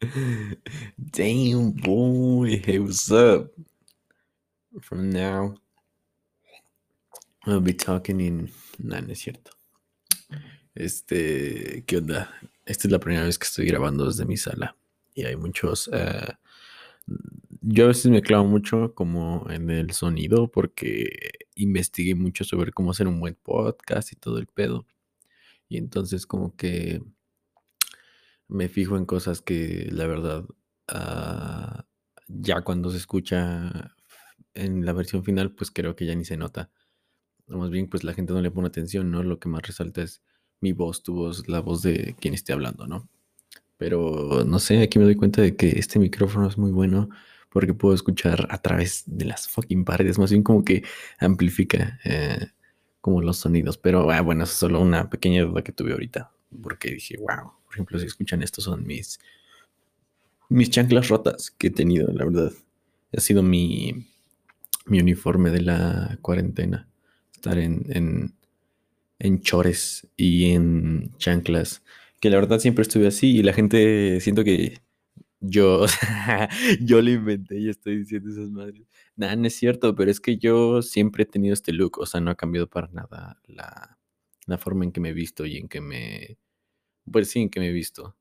Damn, boy. Hey, what's up? From now, I'll be talking in. Nah, no es cierto. Este, ¿qué onda? Esta es la primera vez que estoy grabando desde mi sala. Y hay muchos. eh, yo a veces me clavo mucho como en el sonido porque investigué mucho sobre cómo hacer un buen podcast y todo el pedo. Y entonces como que me fijo en cosas que la verdad ah, ya cuando se escucha en la versión final pues creo que ya ni se nota. Más bien pues la gente no le pone atención, ¿no? Lo que más resalta es mi voz, tu voz, la voz de quien esté hablando, ¿no? Pero no sé, aquí me doy cuenta de que este micrófono es muy bueno porque puedo escuchar a través de las fucking paredes, más bien como que amplifica eh, como los sonidos. Pero ah, bueno, es solo una pequeña duda que tuve ahorita, porque dije, wow, por ejemplo, si escuchan esto son mis, mis chanclas rotas que he tenido, la verdad. Ha sido mi, mi uniforme de la cuarentena, estar en, en, en chores y en chanclas que la verdad siempre estuve así y la gente siento que yo, yo lo inventé y estoy diciendo esas madres. Nada, no es cierto, pero es que yo siempre he tenido este look, o sea, no ha cambiado para nada la, la forma en que me he visto y en que me, pues sí, en que me he visto.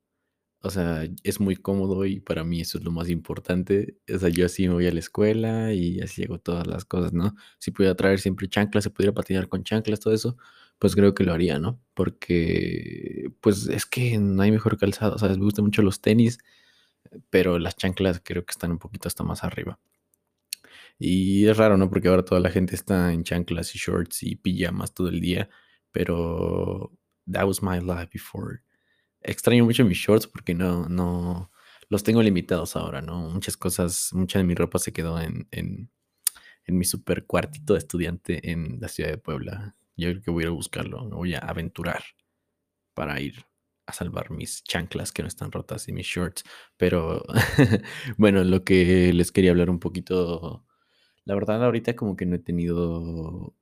O sea, es muy cómodo y para mí eso es lo más importante. O sea, yo así me voy a la escuela y así hago todas las cosas, ¿no? Si pudiera traer siempre chanclas, se pudiera patinar con chanclas, todo eso, pues creo que lo haría, ¿no? Porque, pues es que no hay mejor calzado, ¿sabes? Me gustan mucho los tenis, pero las chanclas creo que están un poquito hasta más arriba. Y es raro, ¿no? Porque ahora toda la gente está en chanclas y shorts y pijamas todo el día, pero that was my life before. Extraño mucho mis shorts porque no, no, los tengo limitados ahora, ¿no? Muchas cosas, mucha de mi ropa se quedó en, en, mi super cuartito de estudiante en la ciudad de Puebla. Yo creo que voy a ir a buscarlo, me voy a aventurar para ir a salvar mis chanclas que no están rotas y mis shorts. Pero bueno, lo que les quería hablar un poquito, la verdad ahorita como que no he tenido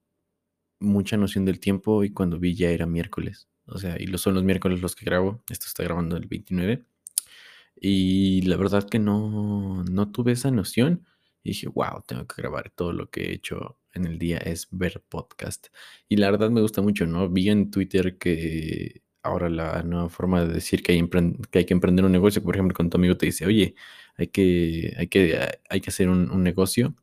mucha noción del tiempo y cuando vi ya era miércoles. O sea, y lo son los miércoles los que grabo. Esto está grabando el 29. Y la verdad que no, no tuve esa noción. Y dije, wow, tengo que grabar. Todo lo que he hecho en el día es ver podcast. Y la verdad me gusta mucho, ¿no? Vi en Twitter que ahora la nueva forma de decir que hay, que, emprender un negocio, por ejemplo, cuando tu amigo te dice, oye, hay que, hay que, hay que hacer un, un negocio,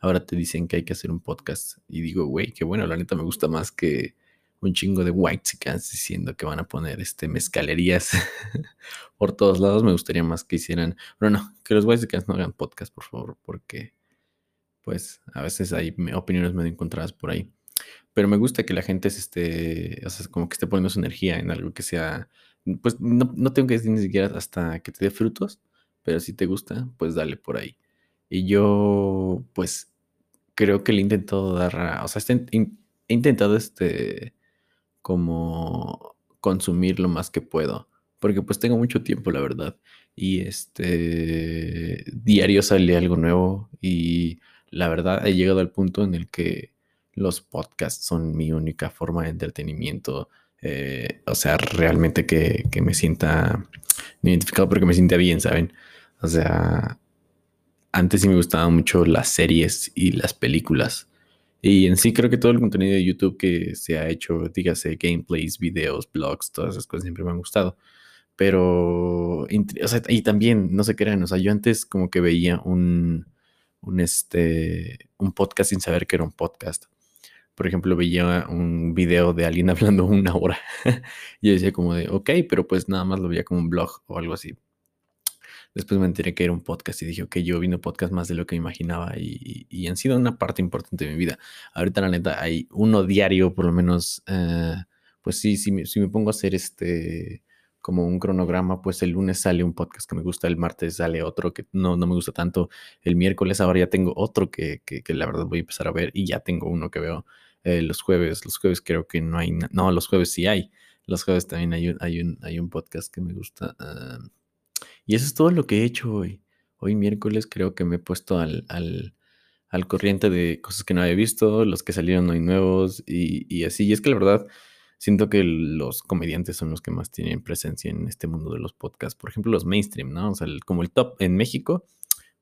ahora te dicen que hay que hacer un podcast. Y digo, güey, qué bueno, la neta me gusta más que un chingo de whitexicans diciendo que van a poner este mezcalerías por todos lados. Me gustaría más que hicieran, bueno, no, que los whitexicans no hagan podcast, por favor, porque pues a veces hay opiniones medio encontradas por ahí. Pero me gusta que la gente se esté, o sea, como que esté poniendo su energía en algo que sea, pues no, no tengo que decir ni siquiera hasta que te dé frutos, pero si te gusta, pues dale por ahí. Y yo, pues, creo que le he intentado dar, o sea, este- he intentado este, como consumir lo más que puedo, porque pues tengo mucho tiempo, la verdad. Y este, diario sale algo nuevo y la verdad he llegado al punto en el que los podcasts son mi única forma de entretenimiento. eh, o sea, realmente que, que me sienta identificado porque me sienta bien, ¿saben? O sea, antes sí me gustaban mucho las series y las películas. Y en sí creo que todo el contenido de YouTube que se ha hecho, dígase gameplays, videos, blogs, todas esas cosas siempre me han gustado. Pero, o y también, no se crean, o sea, yo antes como que veía un, un, este, un podcast sin saber que era un podcast. Por ejemplo, veía un video de alguien hablando una hora. y yo decía como de, ok, pero pues nada más lo veía como un blog o algo así. Después me enteré que era un podcast y dije, ok, yo vino podcast más de lo que me imaginaba y, y han sido una parte importante de mi vida. Ahorita, la neta, hay uno diario, por lo menos, eh, pues sí, si me, si me pongo a hacer este como un cronograma, pues el lunes sale un podcast que me gusta, el martes sale otro que no, no me gusta tanto, el miércoles ahora ya tengo otro que, que, que la verdad voy a empezar a ver y ya tengo uno que veo eh, los jueves, los jueves creo que no hay, no, los jueves sí hay, los jueves también hay un, hay un, hay un podcast que me gusta. ah, y eso es todo lo que he hecho hoy. Hoy miércoles creo que me he puesto al, al, al corriente de cosas que no había visto, los que salieron hoy nuevos y, y así. Y es que la verdad, siento que los comediantes son los que más tienen presencia en este mundo de los podcasts. Por ejemplo, los mainstream, ¿no? O sea, como el top en México,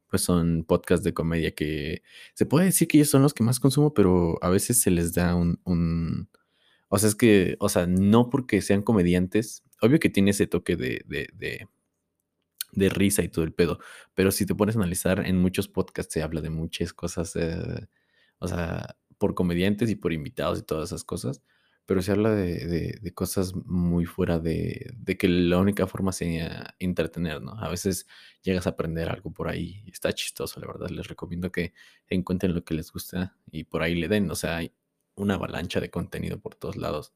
pues son podcasts de comedia que se puede decir que ellos son los que más consumo, pero a veces se les da un, un o sea, es que, o sea, no porque sean comediantes, obvio que tiene ese toque de, de risa y todo el pedo, pero si te pones a analizar, en muchos podcasts se habla de muchas cosas, eh, o sea, por comediantes y por invitados y todas esas cosas, pero se habla de, de, cosas muy fuera de, de, que la única forma sea entretener, ¿no? A veces llegas a aprender algo por ahí, está chistoso, la verdad, les recomiendo que encuentren lo que les gusta y por ahí le den, o sea, hay una avalancha de contenido por todos lados.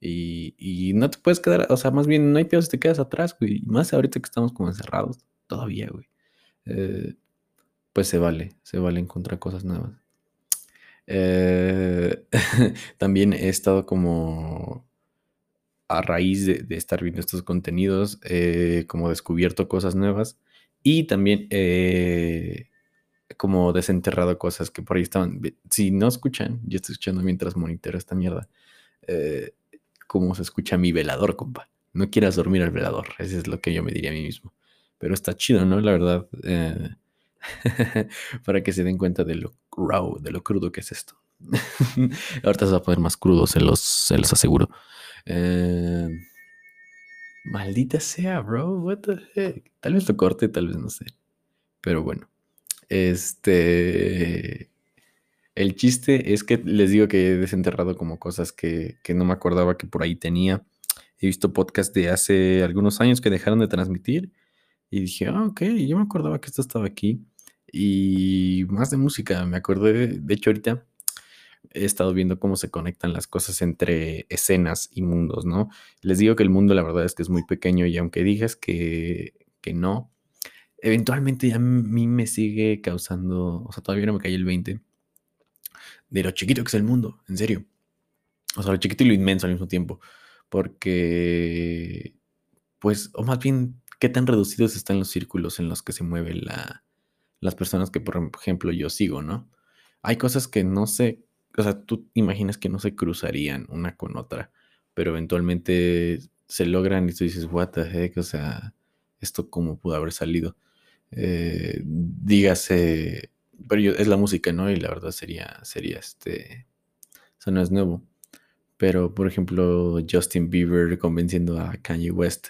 Y, y no te puedes quedar, o sea, más bien no hay peor si te quedas atrás, güey. Más ahorita que estamos como encerrados, todavía, güey. Eh, pues se vale, se vale encontrar cosas nuevas. Eh, también he estado como a raíz de, estar viendo estos contenidos, eh, como descubierto cosas nuevas y también como desenterrado cosas que por ahí estaban. Si no escuchan, yo estoy escuchando mientras monitoro esta mierda, eh, cómo se escucha mi velador, compa. No quieras dormir al velador, eso es lo que yo me diría a mí mismo. Pero está chido, ¿no? La verdad. Eh, para que se den cuenta de lo raw, de lo crudo que es esto. Ahorita se va a poner más crudo, se los, se los aseguro. Eh, maldita sea, bro. What? Tal vez lo corte, tal vez no sé. Pero bueno. Este. El chiste es que les digo que he desenterrado como cosas que, que no me acordaba que por ahí tenía. He visto podcasts de hace algunos años que dejaron de transmitir y dije, ah, ok, yo me acordaba que esto estaba aquí. Y más de música, me acordé, de hecho ahorita he estado viendo cómo se conectan las cosas entre escenas y mundos, ¿no? Les digo que el mundo la verdad es que es muy pequeño y aunque digas que, que no, eventualmente ya a mí me sigue causando, o sea, todavía no me cae el 20 de lo chiquito que es el mundo, en serio. O sea, lo chiquito y lo inmenso al mismo tiempo. Porque, pues, o más bien, qué tan reducidos están los círculos en los que se mueven la, las personas que, por ejemplo, yo sigo, ¿no? Hay cosas que no sé, o sea, tú imaginas que no se cruzarían una con otra, pero eventualmente se logran y tú dices, what the heck, o sea, esto cómo pudo haber salido. Eh, dígase, pero es la música, ¿no? Y la verdad sería, sería este, eso no es nuevo. Pero, por ejemplo, Justin Bieber convenciendo a Kanye West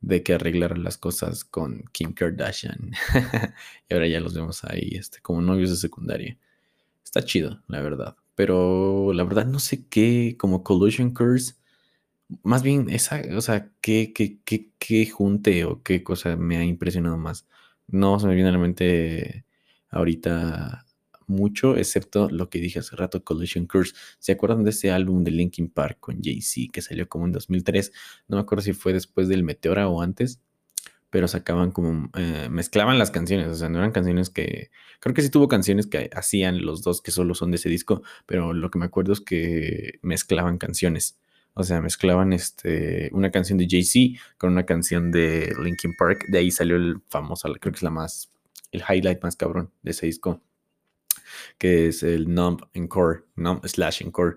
de que arreglara las cosas con Kim Kardashian. y ahora ya los vemos ahí, este, como novios de secundaria. Está chido, la verdad. Pero la verdad no sé qué, como Collusion Curse, más bien esa, o sea, qué, qué, qué, qué junte o qué cosa me ha impresionado más. No se me viene a la mente ahorita mucho, excepto lo que dije hace rato, Collision Curse. ¿Se acuerdan de ese álbum de Linkin Park con Jay-Z que salió como en 2003? No me acuerdo si fue después del Meteora o antes, pero sacaban como, eh, mezclaban las canciones, o sea, no eran canciones que, creo que sí tuvo canciones que hacían los dos que solo son de ese disco, pero lo que me acuerdo es que mezclaban canciones. O sea, mezclaban este, una canción de Jay-Z con una canción de Linkin Park. De ahí salió el famoso, creo que es la más, el highlight más cabrón de ese disco que es el Numb Encore, Numb slash Encore.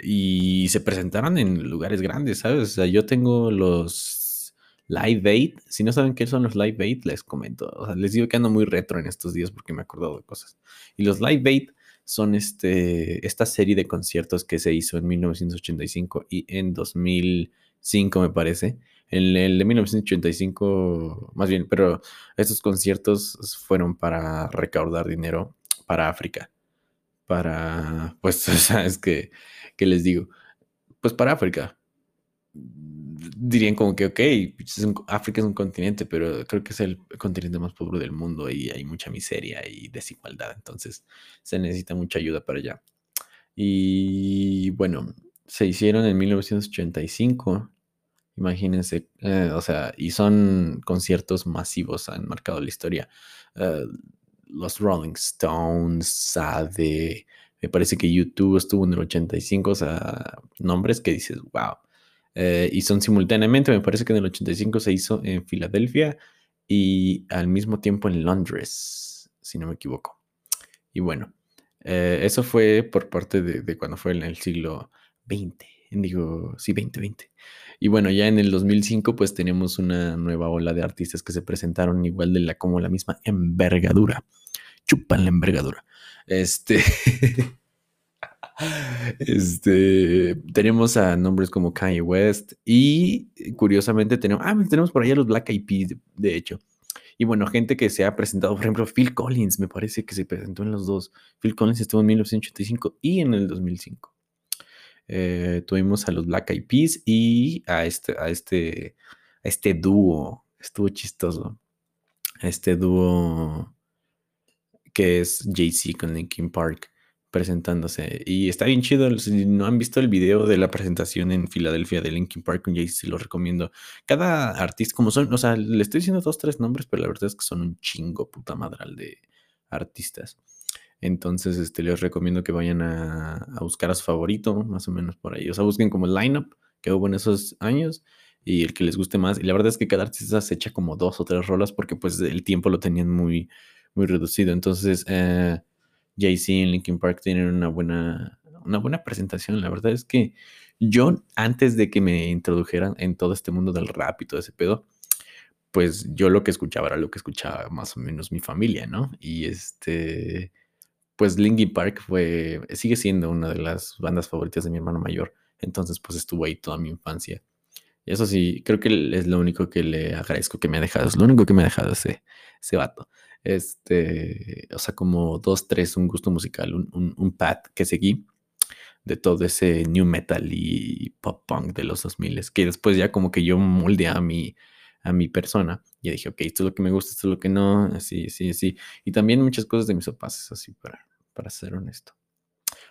Y se presentaron en lugares grandes, ¿sabes? O sea, yo tengo los Live Aid. Si no saben qué son los Live Aid, les comento. O sea, les digo que ando muy retro en estos días porque me he acordado de cosas. Y los Live Aid son este, esta serie de conciertos que se hizo en 1985 y en 2005, me parece. En el de 1985, más bien, pero estos conciertos fueron para recaudar dinero para África. Para, pues, ¿sabes qué, qué les digo? Pues para África. Dirían como que, ok, África es un continente, pero creo que es el continente más pobre del mundo y hay mucha miseria y desigualdad. Entonces se necesita mucha ayuda para allá. Y bueno, se hicieron en 1985 Imagínense, eh, o sea, y son conciertos masivos, han marcado la historia. Eh, los Rolling Stones, Sade, me parece que YouTube estuvo en el 85, o sea, nombres que dices, wow. Eh, y son simultáneamente, me parece que en el 85 se hizo en Filadelfia y al mismo tiempo en Londres, si no me equivoco. Y bueno, eso fue por parte de, de, cuando fue en el siglo XX, digo, sí, 2020. Y bueno, ya en el 2005 pues tenemos una nueva ola de artistas que se presentaron igual de la como la misma envergadura. Chupan la envergadura. Este Este, tenemos a nombres como Kanye West y curiosamente tenemos, ah, tenemos por allá los Black Eyed Peas, de hecho. Y bueno, gente que se ha presentado, por ejemplo, Phil Collins, me parece que se presentó en los dos. Phil Collins estuvo en 1985 y en el 2005. Eh, tuvimos a los Black Eyed Peas y a este, a este, a este dúo. Estuvo chistoso. este dúo que es Jay-Z con Linkin Park presentándose. Y está bien chido. Si no han visto el video de la presentación en Filadelfia de Linkin Park con Jay-Z, lo recomiendo. Cada artista, como son, o sea, le estoy diciendo dos, tres nombres, pero la verdad es que son un chingo puta madral de artistas. Entonces, este, les recomiendo que vayan a, buscar a su favorito, más o menos por ahí. O sea, busquen como el lineup que hubo en esos años y el que les guste más. Y la verdad es que cada artista se echa como dos o tres rolas porque pues el tiempo lo tenían muy, muy reducido. Entonces, eh, Jay-Z en Linkin Park tienen una buena, una buena presentación. La verdad es que yo, antes de que me introdujeran en todo este mundo del rap y todo ese pedo, pues yo lo que escuchaba era lo que escuchaba más o menos mi familia, ¿no? Y este, pues Linkin Park fue, sigue siendo una de las bandas favoritas de mi hermano mayor. Entonces, pues estuvo ahí toda mi infancia. Y eso sí, creo que es lo único que le agradezco que me ha dejado, es lo único que me ha dejado ese, ese vato. Este, o sea, como dos, tres, un gusto musical, un, un, un path que seguí de todo ese new metal y pop punk de los 2000 que después ya como que yo moldeé a mi, a mi persona y dije, ok, esto es lo que me gusta, esto es lo que no, así, así, así. Y también muchas cosas de mis papás, así, para, para ser honesto.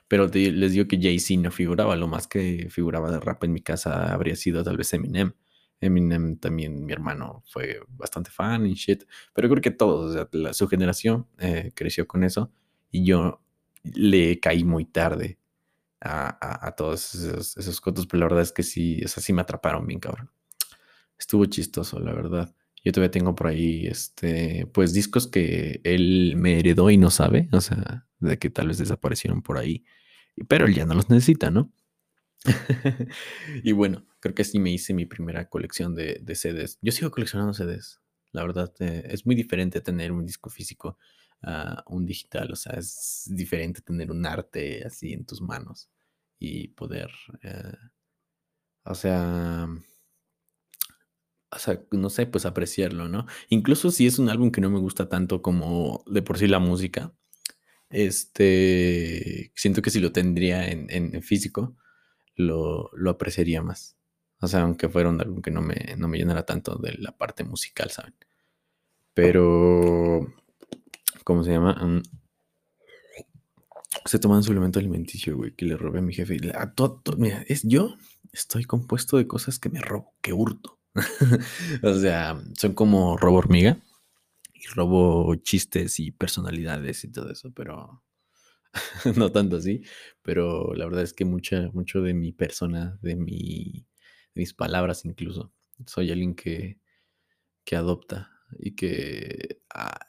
Pero les digo que Jay-Z no figuraba, lo más que figuraba de rap en mi casa habría sido tal vez Eminem. Eminem también, mi hermano fue bastante fan y shit, pero creo que todos, su generación eh, creció con eso y yo le caí muy tarde a, todos esos, esos, cotos, pero la verdad es que sí, o sea, sí me atraparon bien, cabrón. Estuvo chistoso, la verdad. Yo todavía tengo por ahí, este, pues discos que él me heredó y no sabe, o sea, de que tal vez desaparecieron por ahí, pero él ya no los necesita, ¿no? y bueno, creo que sí me hice mi primera colección de, de CDs. Yo sigo coleccionando CDs. La verdad, eh, es muy diferente tener un disco físico a un digital. O sea, es diferente tener un arte así en tus manos y poder, eh, o sea, o sea, no sé, pues apreciarlo, ¿no? Incluso si es un álbum que no me gusta tanto como de por sí la música, este, siento que si lo tendría en, en físico, lo, apreciaría más. O sea, aunque fuera un álbum que no me, no me llenara tanto de la parte musical, ¿saben? Pero, ¿cómo se llama? Um, se toma un suplemento alimenticio, güey, que le robé a mi jefe. A todo, mira, es yo estoy compuesto de cosas que me robo, que hurto. o sea, son como robo hormiga y robo chistes y personalidades y todo eso, pero no tanto así, pero la verdad es que mucha, mucho de mi persona, de, mi, mis palabras incluso, soy alguien que, que adopta y que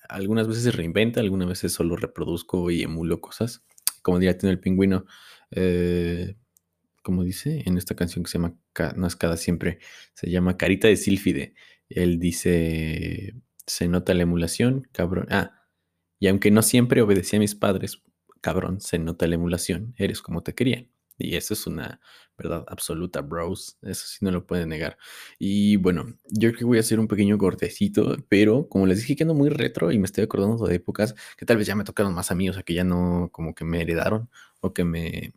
algunas veces se reinventa, algunas veces solo reproduzco y emulo cosas. Como diría tiene el pingüino, eh, como dice en esta canción que se llama No es cada siempre, se llama Carita de Sílfide. Él dice, se nota la emulación, cabrón. Ah, y aunque no siempre obedecí a mis padres, cabrón, se nota la emulación, eres como te querían. Y eso es una verdad absoluta, bros. Eso sí no lo pueden negar. Y bueno, yo creo que voy a hacer un pequeño cortecito, pero como les dije que ando muy retro y me estoy acordando de épocas que tal vez ya me tocaron más amigos, o sea, que ya no como que me heredaron o que me...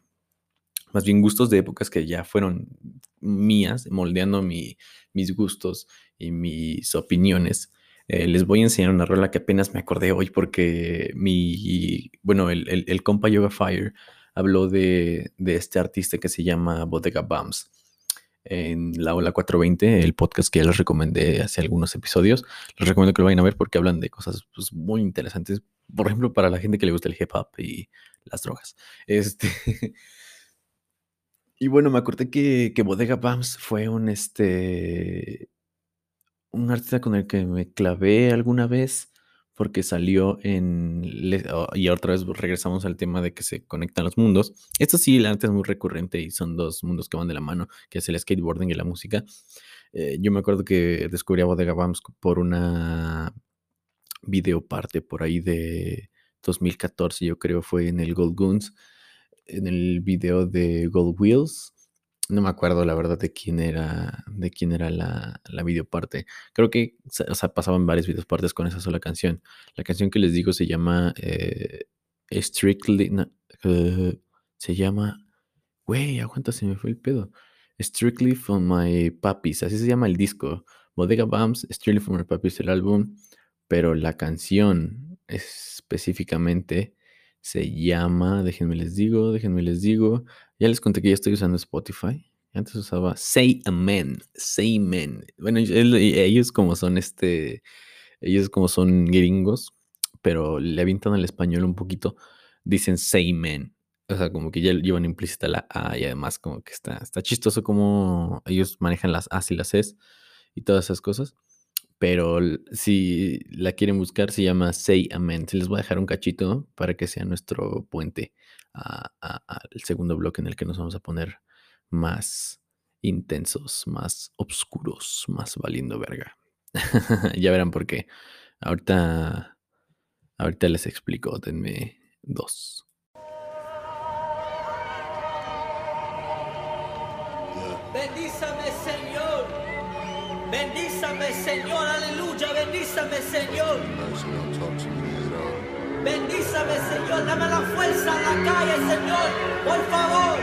Más bien gustos de épocas que ya fueron mías, moldeando mi, mis gustos y mis opiniones. Eh, les voy a enseñar una rola que apenas me acordé hoy porque mi, bueno, el, el, compa Yoga Fire habló de, de, este artista que se llama Bodega Bums en la Ola 420, el podcast que ya les recomendé hace algunos episodios. Les recomiendo que lo vayan a ver porque hablan de cosas pues, muy interesantes, por ejemplo, para la gente que le gusta el hip hop y las drogas. Este. Y bueno, me acordé que, Bodega Bums fue un, este, un artista con el que me clavé alguna vez porque salió en... Y otra vez regresamos al tema de que se conectan los mundos. Esto sí, la es muy recurrente y son dos mundos que van de la mano, que es el skateboarding y la música. Eh, yo me acuerdo que descubrí a Bodega Bams por una videoparte por ahí de 2014, yo creo, fue en el Gold Goons, en el video de Gold Wheels. No me acuerdo la verdad de quién era, de quién era la, la videoparte. Creo que o sea, pasaban varias videopartes con esa sola canción. La canción que les digo se llama eh, Strictly. Eh, se llama. Güey, aguanta, se me fue el pedo. Strictly for My Puppies. Así se llama el disco. Bodega Bumps, Strictly for My Puppies, el álbum. Pero la canción específicamente se llama, déjenme les digo, déjenme les digo. Ya les conté que ya estoy usando Spotify. Antes usaba Say Amen, Say Amen. Bueno, ellos como son este, ellos como son gringos, pero le avientan al español un poquito, dicen Say Amen. O sea, como que ya llevan implícita la A y además como que está, está chistoso como ellos manejan las A y las S y todas esas cosas pero si la quieren buscar se llama Say Amen. Se les voy a dejar un cachito para que sea nuestro puente al segundo bloque en el que nos vamos a poner más intensos, más oscuros, más valiendo verga. ya verán por qué. Ahorita, ahorita les explico. Denme dos. Bendízame, Señor, aleluya, bendízame, Señor. Bendízame, Señor, dame la fuerza a la calle, Señor, por favor.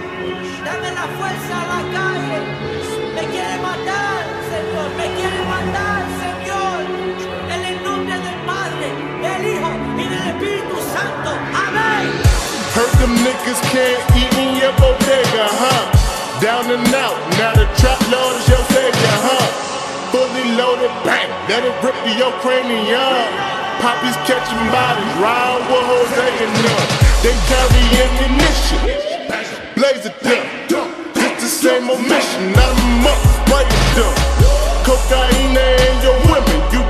Dame la fuerza a la calle. Me quiere matar, Señor, me quiere matar, Señor. En el nombre del Padre, del Hijo y del Espíritu Santo. Amén. Heard them niggas can't eat in your bodega, huh? Down and out, now the trap lord is your savior, huh? Fully loaded, bang, let it rip to your cranium. Poppies catching bodies, round with Jose and them. They carry ammunition, blaze it down. It's the same old mission, a month, spray it down. Cocaine and your women, you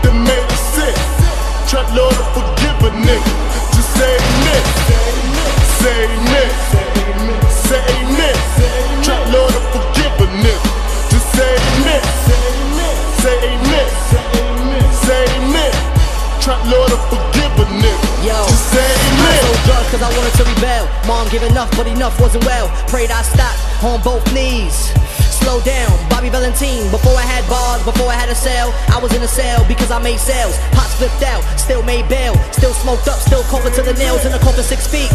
Prayed I stopped on both knees. Slow down, Bobby Valentine. Before I had bars, before I had a cell, I was in a cell because I made sales. Pots flipped out, still made bail. Still smoked up, still cold to the nails in a to six feet.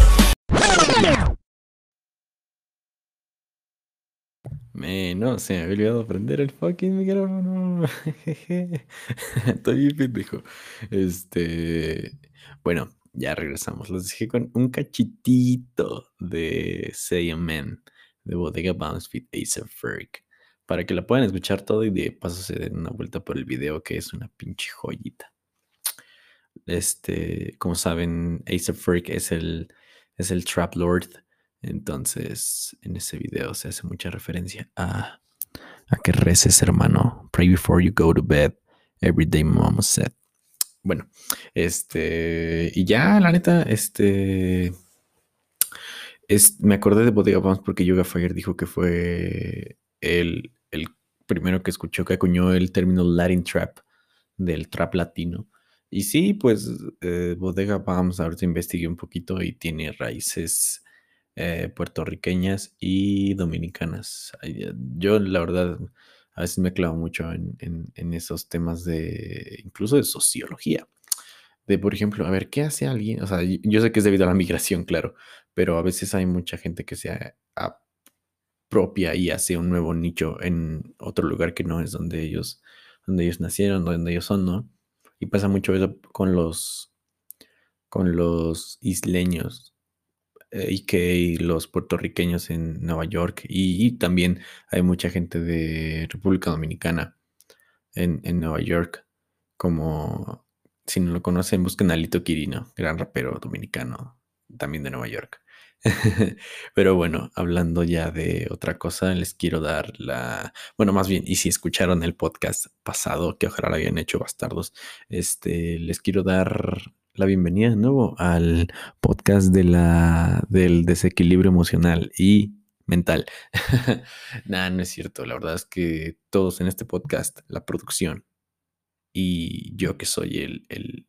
Me, no, se me había olvidado prender el fucking micrófono. Estoy bien pendejo. Este, bueno, ya regresamos. Los dejé con un cachitito de Say Amen de Bodega Bounce Fit Ace Ferg. Para que la puedan escuchar todo y de paso se den una vuelta por el video que es una pinche joyita. Este, como saben, Ace Ferg es el, es el Trap Lord. Entonces, en ese video se hace mucha referencia a, a que reces, hermano. Pray before you go to bed. Every day mama said. Bueno, este, y ya, la neta, este, es, me acordé de Bodega Bounce porque Yoga Fire dijo que fue el, el primero que escuchó, que acuñó el término Latin Trap, del trap latino. Y sí, pues eh, Bodega Bounce, ahorita investigué un poquito y tiene raíces eh, puertorriqueñas y dominicanas. Yo, la verdad, a veces me clavo mucho en, en- esos temas de, incluso de sociología. De, por ejemplo, a ver, ¿qué hace alguien? O sea, yo sé que es debido a la migración, claro, pero a veces hay mucha gente que se apropia y hace un nuevo nicho en otro lugar que no es donde ellos, donde ellos nacieron, donde ellos son, ¿no? Y pasa mucho eso con los, con los isleños eh, y los puertorriqueños en Nueva York y, y también hay mucha gente de República Dominicana en, en Nueva York, como si no lo conocen, busquen a Lito Quirino, gran rapero dominicano, también de Nueva York. Pero bueno, hablando ya de otra cosa, les quiero dar la, bueno, más bien, y si escucharon el podcast pasado, que ojalá lo habían hecho bastardos, este, les quiero dar la bienvenida de nuevo al podcast de la, del desequilibrio emocional y mental. Nada, no es cierto. La verdad es que todos en este podcast, la producción y yo que soy el, el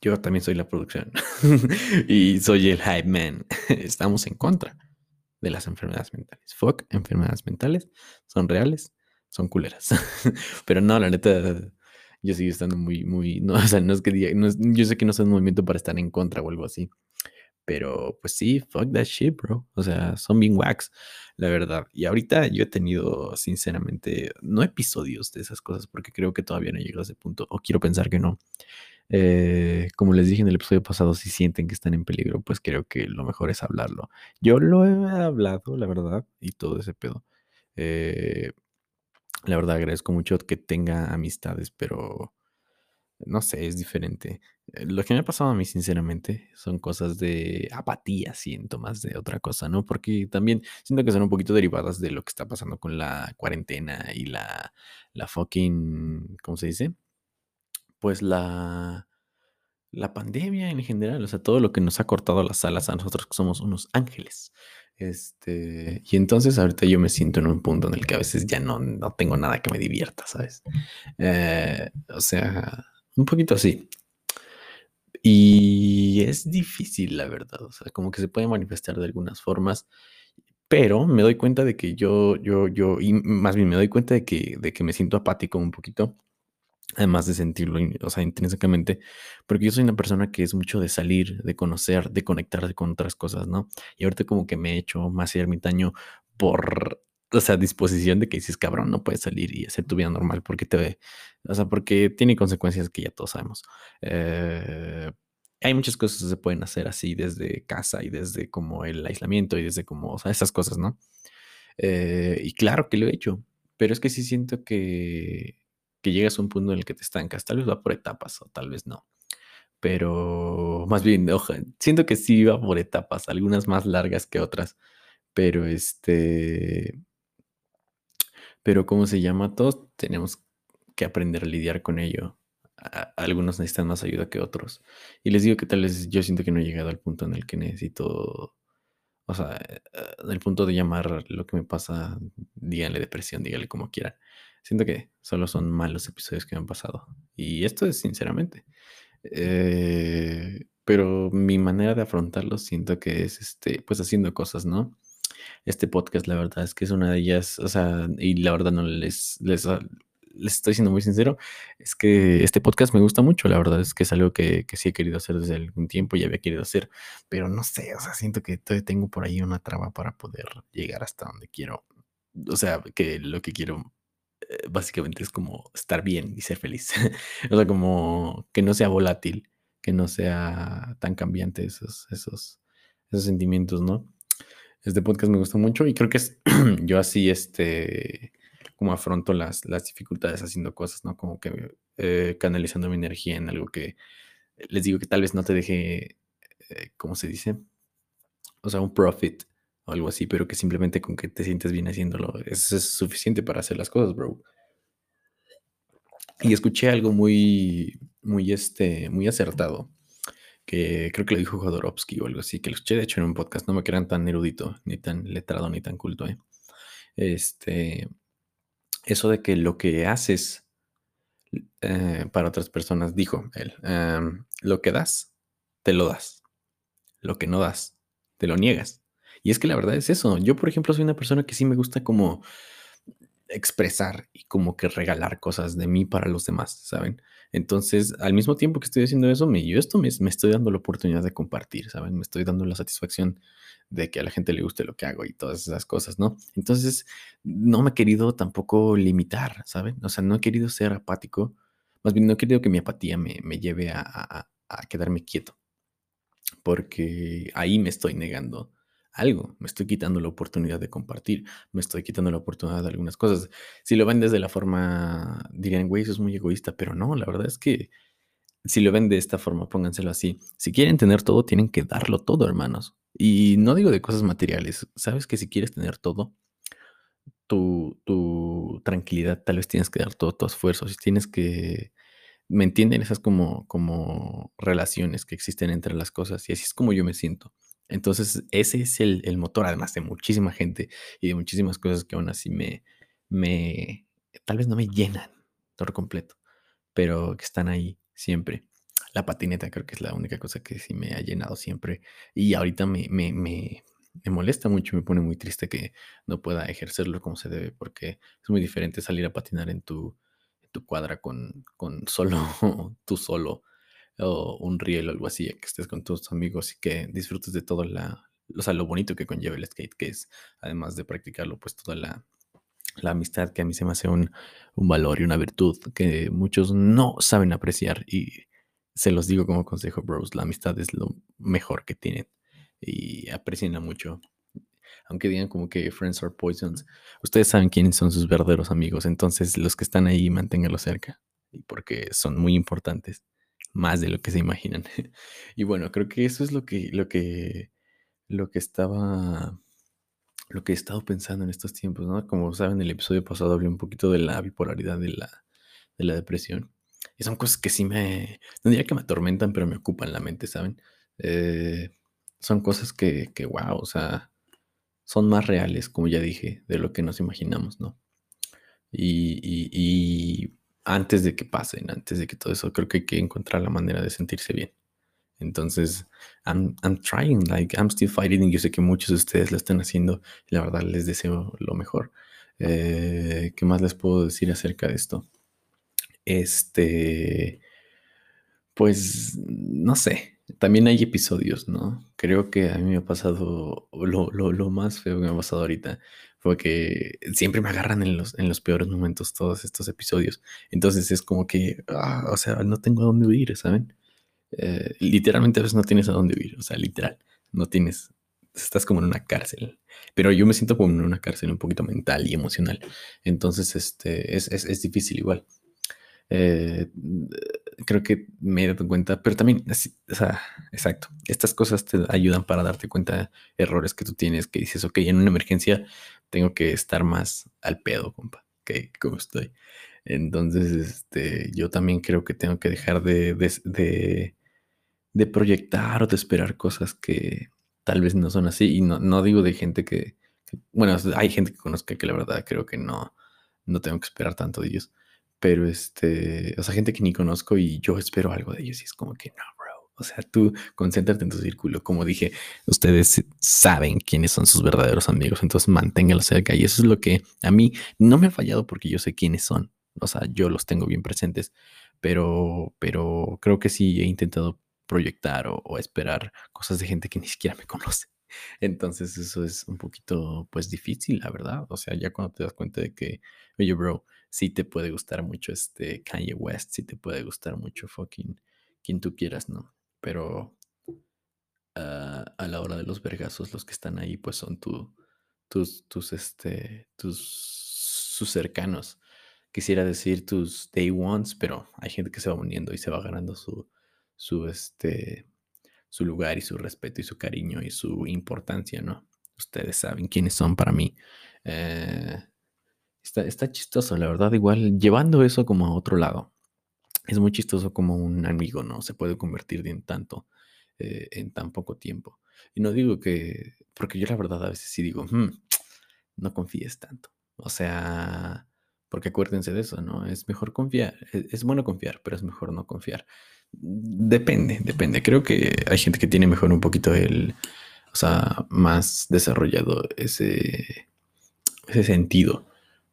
yo también soy la producción y soy el hype man. Estamos en contra de las enfermedades mentales. Fuck, enfermedades mentales son reales, son culeras. Pero no, la neta, yo sigo estando muy, muy, no, o sea, no es que diga, no es- yo sé que no es un movimiento para estar en contra o algo así. Pero pues sí, fuck that shit, bro. O sea, son bien wax, la verdad. Y ahorita yo he tenido, sinceramente, no episodios de esas cosas porque creo que todavía no he llegado a ese punto. O quiero pensar que no. Eh, como les dije en el episodio pasado, si sienten que están en peligro, pues creo que lo mejor es hablarlo. Yo lo he hablado, la verdad, y todo ese pedo. Eh, la verdad agradezco mucho que tenga amistades, pero no sé, es diferente. Eh, Lo que me ha pasado a mí, sinceramente, son cosas de apatía, siento más de otra cosa, ¿no? Porque también siento que son un poquito derivadas de lo que está pasando con la cuarentena y la, la fucking, ¿cómo se dice? Pues la, la pandemia en general, o sea, todo lo que nos ha cortado las alas a nosotros que somos unos ángeles. Este, y entonces ahorita yo me siento en un punto en el que a veces ya no, no tengo nada que me divierta, ¿sabes? Eh, o sea, un poquito así. Y es difícil, la verdad. O sea, como que se puede manifestar de algunas formas, pero me doy cuenta de que yo, yo, yo, y más bien me doy cuenta de que, de que me siento apático un poquito, además de sentirlo, o sea, intrínsecamente, porque yo soy una persona que es mucho de salir, de conocer, de conectarse con otras cosas, ¿no? Y ahorita como que me he hecho más ermitaño por, o sea, disposición de que dices, cabrón, no puedes salir y hacer tu vida normal porque te ve, o sea, porque tiene consecuencias que ya todos sabemos. Eh, hay muchas cosas que se pueden hacer así desde casa y desde como el aislamiento y desde como, o sea, esas cosas, ¿no? Eh, y claro que lo he hecho, pero es que sí siento que, que llegas a un punto en el que te estancas. Tal vez va por etapas o tal vez no. Pero más bien, oja, siento que sí va por etapas, algunas más largas que otras. Pero este, pero ¿cómo se llama? Todos tenemos que aprender a lidiar con ello. Algunos necesitan más ayuda que otros. Y les digo que tal vez yo siento que no he llegado al punto en el que necesito, o sea, eh, en el punto de llamar lo que me pasa, díganle depresión, díganle como quieran. Siento que solo son malos episodios que me han pasado. Y esto es sinceramente. Eh, pero mi manera de afrontarlo siento que es, este, pues haciendo cosas, ¿no? Este podcast, la verdad es que es una de ellas, o sea, y la verdad no les, les, ah, les estoy siendo muy sincero, es que este podcast me gusta mucho, la verdad es que es algo que, que sí he querido hacer desde algún tiempo y había querido hacer, pero no sé, o sea, siento que todavía tengo por ahí una traba para poder llegar hasta donde quiero. O sea, que lo que quiero básicamente es como estar bien y ser feliz. o sea, como que no sea volátil, que no sea tan cambiante esos, esos, esos sentimientos, ¿no? Este podcast me gusta mucho y creo que es yo así, este, como afronto las, las dificultades haciendo cosas, ¿no? Como que eh, canalizando mi energía en algo que les digo que tal vez no te deje, eh, ¿cómo se dice? O sea, un profit algo así, pero que simplemente con que te sientes bien haciéndolo, eso es suficiente para hacer las cosas, bro. Y escuché algo muy, muy, este, muy acertado, que creo que lo dijo Jodorowsky o algo así, que lo escuché de hecho en un podcast, no me crean tan erudito, ni tan letrado, ni tan culto, ¿eh? Este, eso de que lo que haces eh, para otras personas, dijo él, em, lo que das, te lo das, lo que no das, te lo niegas. Y es que la verdad es eso, yo por ejemplo soy una persona que sí me gusta como expresar y como que regalar cosas de mí para los demás, ¿saben? Entonces, al mismo tiempo que estoy haciendo eso, me, yo esto me, estoy dando la oportunidad de compartir, ¿saben? Me estoy dando la satisfacción de que a la gente le guste lo que hago y todas esas cosas, ¿no? Entonces, no me he querido tampoco limitar, ¿saben? O sea, no he querido ser apático, más bien no he querido que mi apatía me, me lleve a quedarme quieto, porque ahí me estoy negando algo, me estoy quitando la oportunidad de compartir, me estoy quitando la oportunidad de algunas cosas. Si lo ven desde la forma, dirían, güey, eso es muy egoísta, pero no, la verdad es que si lo ven de esta forma, pónganselo así. Si quieren tener todo, tienen que darlo todo, hermanos. Y no digo de cosas materiales. Sabes que si quieres tener todo, tu, tu tranquilidad, tal vez tienes que dar todo tu esfuerzo. Si tienes que. ¿Me entienden? Esas como, como relaciones que existen entre las cosas. Y así es como yo me siento. Entonces, ese es el, motor, además de muchísima gente y de muchísimas cosas que aún así me, me, tal vez no me llenan por completo, pero que están ahí siempre. La patineta creo que es la única cosa que sí me ha llenado siempre. Y ahorita me, me, me, me molesta mucho, me pone muy triste que no pueda ejercerlo como se debe, porque es muy diferente salir a patinar en tu, en tu cuadra con, con solo, tú solo, o un riel o algo así, que estés con tus amigos y que disfrutes de todo la, o sea, lo bonito que conlleva el skate, que es, además de practicarlo, pues toda la, la amistad que a mí se me hace un, un, valor y una virtud que muchos no saben apreciar y se los digo como consejo, bros, la amistad es lo mejor que tienen y aprecienla mucho. Aunque digan como que friends are poisons, ustedes saben quiénes son sus verdaderos amigos, entonces los que están ahí manténganlos cerca porque son muy importantes, más de lo que se imaginan. y bueno, creo que eso es lo que lo que lo que estaba lo que he estado pensando en estos tiempos, ¿no? Como saben, el episodio pasado hablé un poquito de la bipolaridad de la, de la depresión. Y son cosas que sí me, no diría que me atormentan, pero me ocupan la mente, ¿saben? Eh, son cosas que, que, wow, o sea, son más reales, como ya dije, de lo que nos imaginamos, ¿no? Y, antes de que pasen, antes de que todo eso, creo que hay que encontrar la manera de sentirse bien. Entonces, I'm, I'm trying, like, I'm still fighting. Yo sé que muchos de ustedes lo están haciendo. Y la verdad, les deseo lo mejor. Eh, ¿Qué más les puedo decir acerca de esto? Este, pues, no sé. También hay episodios, ¿no? Creo que a mí me ha pasado, lo, lo, lo más feo que me ha pasado ahorita fue que siempre me agarran en los, en los peores momentos todos estos episodios. Entonces es como que, ah, o sea, no tengo a dónde huir, ¿saben? Eh, literalmente a veces no tienes a dónde vivir, o sea, literal, no tienes, estás como en una cárcel, pero yo me siento como en una cárcel un poquito mental y emocional, entonces este, es, es, es difícil igual. Eh, creo que me he dado cuenta, pero también, o sea, exacto, estas cosas te ayudan para darte cuenta errores que tú tienes, que dices, ok, en una emergencia tengo que estar más al pedo, compa, que como estoy. Entonces, este, yo también creo que tengo que dejar de, de, de de proyectar o de esperar cosas que tal vez no son así. Y no, no digo de gente que, que, bueno, hay gente que conozca que la verdad creo que no, no tengo que esperar tanto de ellos. Pero este, o sea, gente que ni conozco y yo espero algo de ellos y es como que no, bro. O sea, tú concéntrate en tu círculo. Como dije, ustedes saben quiénes son sus verdaderos amigos, entonces manténganlos cerca. Y eso es lo que a mí no me ha fallado porque yo sé quiénes son. O sea, yo los tengo bien presentes, pero, pero creo que sí he intentado proyectar o, o, esperar cosas de gente que ni siquiera me conoce. Entonces eso es un poquito pues difícil, la verdad. O sea, ya cuando te das cuenta de que, oye, bro, sí te puede gustar mucho este Kanye West, sí te puede gustar mucho fucking quien tú quieras, ¿no? Pero uh, a la hora de los vergazos, los que están ahí pues son tu, tus, tus, este, tus, sus cercanos. Quisiera decir tus day ones, pero hay gente que se va uniendo y se va ganando su, su, este, su lugar y su respeto y su cariño y su importancia, ¿no? Ustedes saben quiénes son para mí. Eh, está, chistoso, la verdad, igual llevando eso como a otro lado. Es muy chistoso como un amigo, ¿no? Se puede convertir en tanto, eh, en tan poco tiempo. Y no digo que, porque yo la verdad a veces sí digo, hmm, no confíes tanto. O sea, porque acuérdense de eso, ¿no? Es mejor confiar, es, es bueno confiar, pero es mejor no confiar. Depende, depende. Creo que hay gente que tiene mejor un poquito el, o sea, más desarrollado ese, ese sentido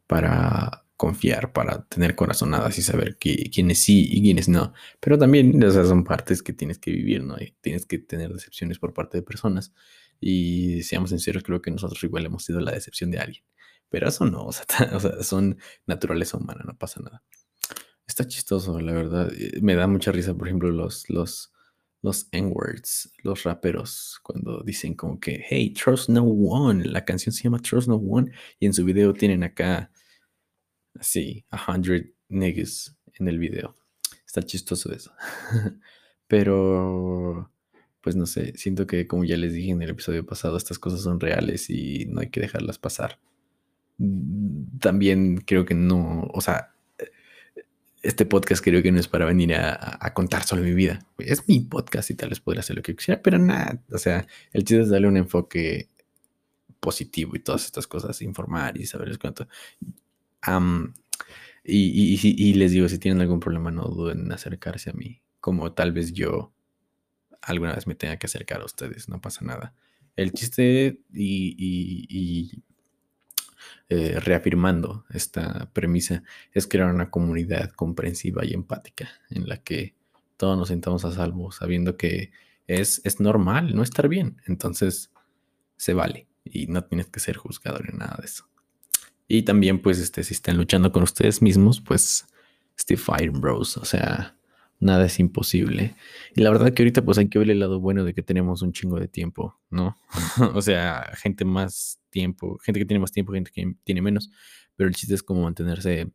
para confiar, para tener corazonadas y saber que, quiénes sí y quiénes no. Pero también sea, son partes que tienes que vivir, ¿no? Y tienes que tener decepciones por parte de personas. Y seamos sinceros, creo que nosotros igual hemos sido la decepción de alguien. Pero eso no, o sea, o son naturaleza humana, no pasa nada. Está chistoso, la verdad. Eh, me da mucha risa, por ejemplo, los, los, los N-words, los raperos, cuando dicen como que, hey, trust no one. La canción se llama Trust no one. Y en su video tienen acá, así, a hundred niggas en el video. Está chistoso eso. Pero, pues no sé, siento que como ya les dije en el episodio pasado, estas cosas son reales y no hay que dejarlas pasar. Mm, También creo que no, o sea, este podcast creo que no es para venir a, a contar solo mi vida. Es mi podcast y tal vez podría hacer lo que quisiera, pero nada, o sea, el chiste es darle un enfoque positivo y todas estas cosas, informar y saberles cuánto. Y, les digo, si tienen algún problema, no duden en acercarse a mí, como tal vez yo alguna vez me tenga que acercar a ustedes, no pasa nada. El chiste y, eh, reafirmando esta premisa es crear una comunidad comprensiva y empática en la que todos nos sentamos a salvo sabiendo que es, es normal no estar bien, entonces se vale y no tienes que ser juzgado ni nada de eso. Y también, pues, este, si están luchando con ustedes mismos, pues, stay fighting, bros. O sea, nada es imposible. Y la verdad que ahorita, pues, hay que ver el lado bueno de que tenemos un chingo de tiempo, ¿no? o sea, gente más tiempo, gente que tiene más tiempo, gente que tiene menos. Pero el chiste es como mantenerse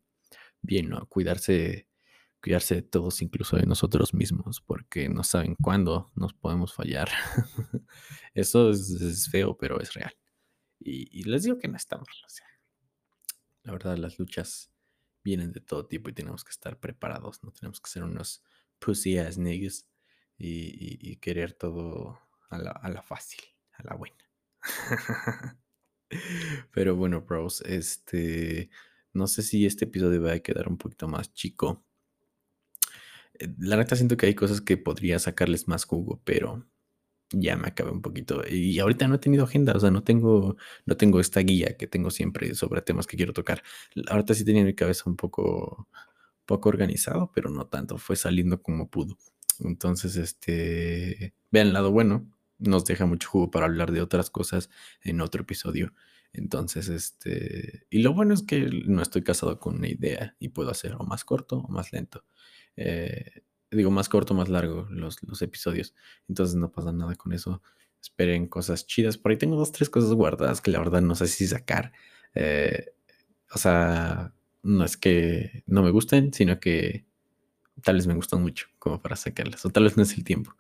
bien, ¿no? Cuidarse, cuidarse de todos, incluso de nosotros mismos, porque no saben cuándo nos podemos fallar. Eso es, feo, pero es real. Y, y les digo que no está mal, o sea. La verdad, las luchas vienen de todo tipo y tenemos que estar preparados. No tenemos que ser unos pussy ass niggas y, querer todo a la, a la fácil, a la buena. Pero bueno, bros, este. No sé si este episodio va a quedar un poquito más chico. Eh, La neta siento que hay cosas que podría sacarles más jugo, pero ya me acabé un poquito. Y ahorita no he tenido agenda, o sea, no tengo, no tengo esta guía que tengo siempre sobre temas que quiero tocar. Ahorita sí tenía mi cabeza un poco, poco organizado, pero no tanto, fue saliendo como pudo. Entonces, este, vean el lado bueno, nos deja mucho jugo para hablar de otras cosas en otro episodio. Entonces, este, y lo bueno es que no estoy casado con una idea y puedo hacer o más corto o más lento. Eh, digo, más corto, más largo los, los episodios. Entonces no pasa nada con eso. Esperen cosas chidas. Por ahí tengo dos, tres cosas guardadas que la verdad no sé si sacar. Eh, o sea, no es que no me gusten, sino que tal vez me gustan mucho como para sacarlas. O tal vez no es el tiempo.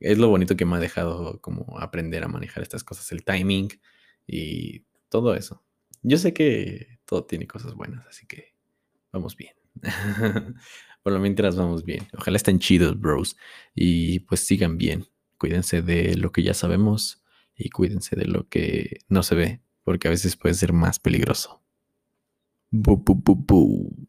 Es lo bonito que me ha dejado como aprender a manejar estas cosas, el timing y todo eso. Yo sé que todo tiene cosas buenas, así que vamos bien. Por lo mientras vamos bien. Ojalá estén chidos, bros. Y pues sigan bien. Cuídense de lo que ya sabemos y cuídense de lo que no se ve, porque a veces puede ser más peligroso. Bu, bu, bu.